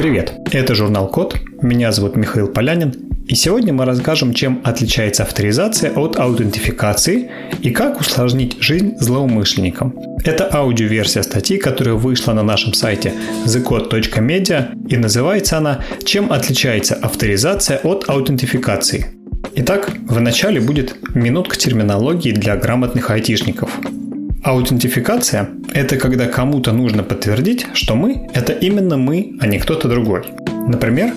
Привет, это журнал Код, меня зовут Михаил Полянин, и сегодня мы расскажем, чем отличается авторизация от аутентификации и как усложнить жизнь злоумышленникам. Это аудиоверсия статьи, которая вышла на нашем сайте thecode.media и называется она «Чем отличается авторизация от аутентификации?». Итак, в начале будет минутка терминологии для грамотных айтишников. Аутентификация – это когда кому-то нужно подтвердить, что мы – это именно мы, а не кто-то другой. Например,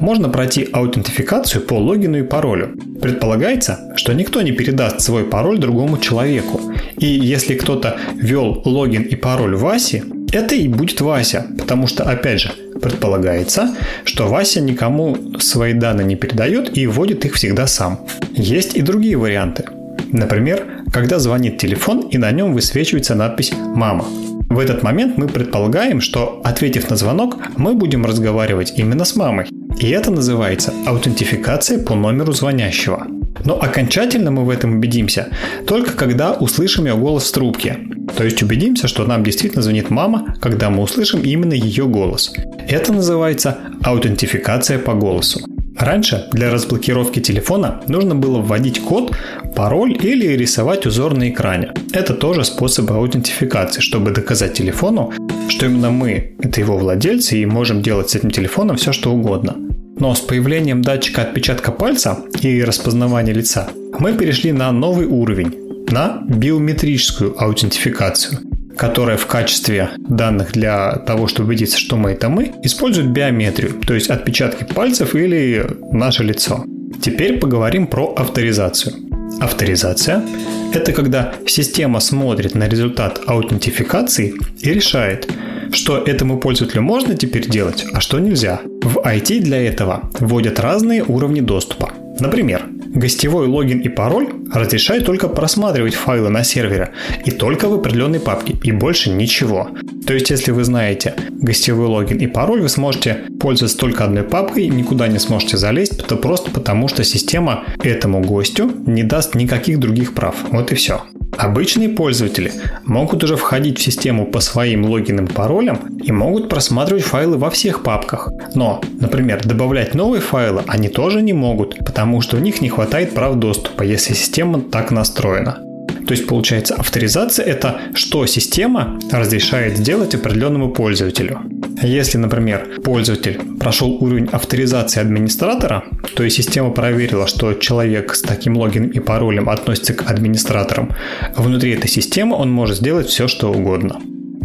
можно пройти аутентификацию по логину и паролю. Предполагается, что никто не передаст свой пароль другому человеку. И если кто-то ввел логин и пароль Васи, это и будет Вася, потому что, опять же, предполагается, что Вася никому свои данные не передает и вводит их всегда сам. Есть и другие варианты. Например, когда звонит телефон и на нем высвечивается надпись «Мама». В этот момент мы предполагаем, что, ответив на звонок, мы будем разговаривать именно с мамой. И это называется аутентификация по номеру звонящего. Но окончательно мы в этом убедимся только когда услышим ее голос в трубке. То есть убедимся, что нам действительно звонит мама, когда мы услышим именно ее голос. Это называется аутентификация по голосу. Раньше для разблокировки телефона нужно было вводить код, пароль или рисовать узор на экране. Это тоже способ аутентификации, чтобы доказать телефону, что именно мы – это его владельцы и можем делать с этим телефоном все, что угодно. Но с появлением датчика отпечатка пальца и распознавания лица мы перешли на новый уровень, на биометрическую аутентификацию – которая в качестве данных для того, чтобы убедиться, что мы это мы, использует биометрию, то есть отпечатки пальцев или наше лицо. Теперь поговорим про авторизацию. Авторизация – это когда система смотрит на результат аутентификации и решает, что этому пользователю можно теперь делать, а что нельзя. В IT для этого вводят разные уровни доступа. Например, Гостевой логин и пароль разрешают только просматривать файлы на сервере и только в определенной папке и больше ничего. То есть, если вы знаете гостевой логин и пароль, вы сможете пользоваться только одной папкой, никуда не сможете залезть, то просто потому, что система этому гостю не даст никаких других прав. Вот и все. Обычные пользователи могут уже входить в систему по своим логинам и паролям и могут просматривать файлы во всех папках. Но, например, добавлять новые файлы они тоже не могут, потому что у них не хватает прав доступа, если система так настроена. То есть получается авторизация это что система разрешает сделать определенному пользователю. Если, например, пользователь прошел уровень авторизации администратора, то есть система проверила, что человек с таким логином и паролем относится к администраторам, внутри этой системы он может сделать все, что угодно.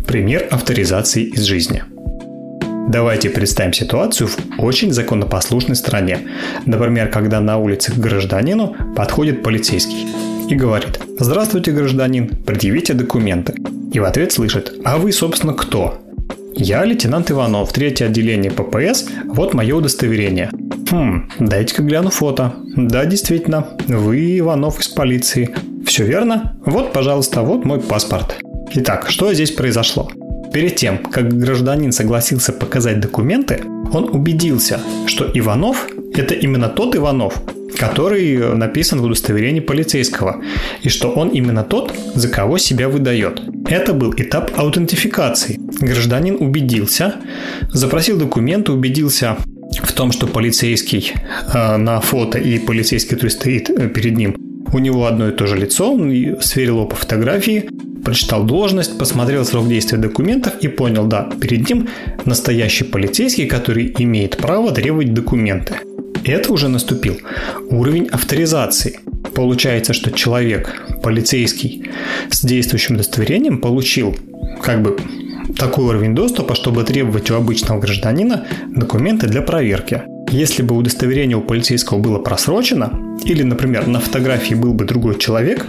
Пример авторизации из жизни. Давайте представим ситуацию в очень законопослушной стране. Например, когда на улице к гражданину подходит полицейский и говорит «Здравствуйте, гражданин, предъявите документы». И в ответ слышит «А вы, собственно, кто?» «Я лейтенант Иванов, третье отделение ППС, вот мое удостоверение». «Хм, дайте-ка гляну фото». «Да, действительно, вы Иванов из полиции». «Все верно? Вот, пожалуйста, вот мой паспорт». Итак, что здесь произошло? Перед тем, как гражданин согласился показать документы, он убедился, что Иванов – это именно тот Иванов, который написан в удостоверении полицейского, и что он именно тот, за кого себя выдает. Это был этап аутентификации. Гражданин убедился, запросил документы, убедился в том, что полицейский э, на фото и полицейский, который стоит э, перед ним, у него одно и то же лицо, он сверил его по фотографии, прочитал должность, посмотрел срок действия документов и понял, да, перед ним настоящий полицейский, который имеет право требовать документы. Это уже наступил уровень авторизации. Получается, что человек, полицейский с действующим удостоверением получил как бы такой уровень доступа, чтобы требовать у обычного гражданина документы для проверки. Если бы удостоверение у полицейского было просрочено, или, например, на фотографии был бы другой человек,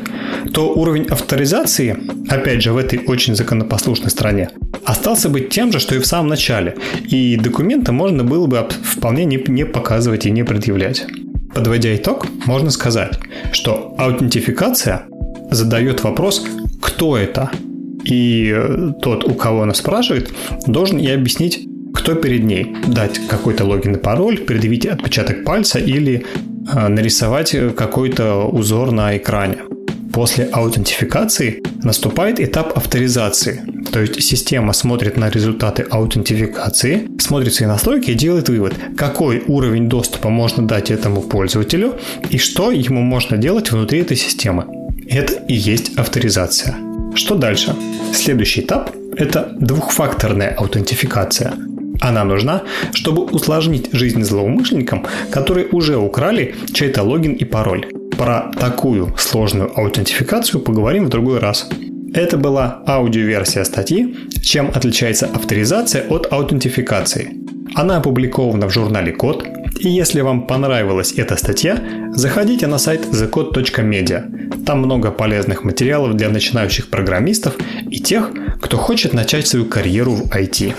то уровень авторизации, опять же, в этой очень законопослушной стране, остался бы тем же, что и в самом начале, и документы можно было бы вполне не, не показывать и не предъявлять. Подводя итог, можно сказать, что аутентификация задает вопрос «кто это?», и тот, у кого она спрашивает, должен и объяснить, кто перед ней. Дать какой-то логин и пароль, предъявить отпечаток пальца или э, нарисовать какой-то узор на экране. После аутентификации наступает этап авторизации. То есть система смотрит на результаты аутентификации, смотрит свои настройки и делает вывод, какой уровень доступа можно дать этому пользователю и что ему можно делать внутри этой системы. Это и есть авторизация. Что дальше? Следующий этап – это двухфакторная аутентификация. Она нужна, чтобы усложнить жизнь злоумышленникам, которые уже украли чей-то логин и пароль. Про такую сложную аутентификацию поговорим в другой раз. Это была аудиоверсия статьи «Чем отличается авторизация от аутентификации». Она опубликована в журнале Код, и если вам понравилась эта статья, заходите на сайт thecode.media. Там много полезных материалов для начинающих программистов и тех, кто хочет начать свою карьеру в IT.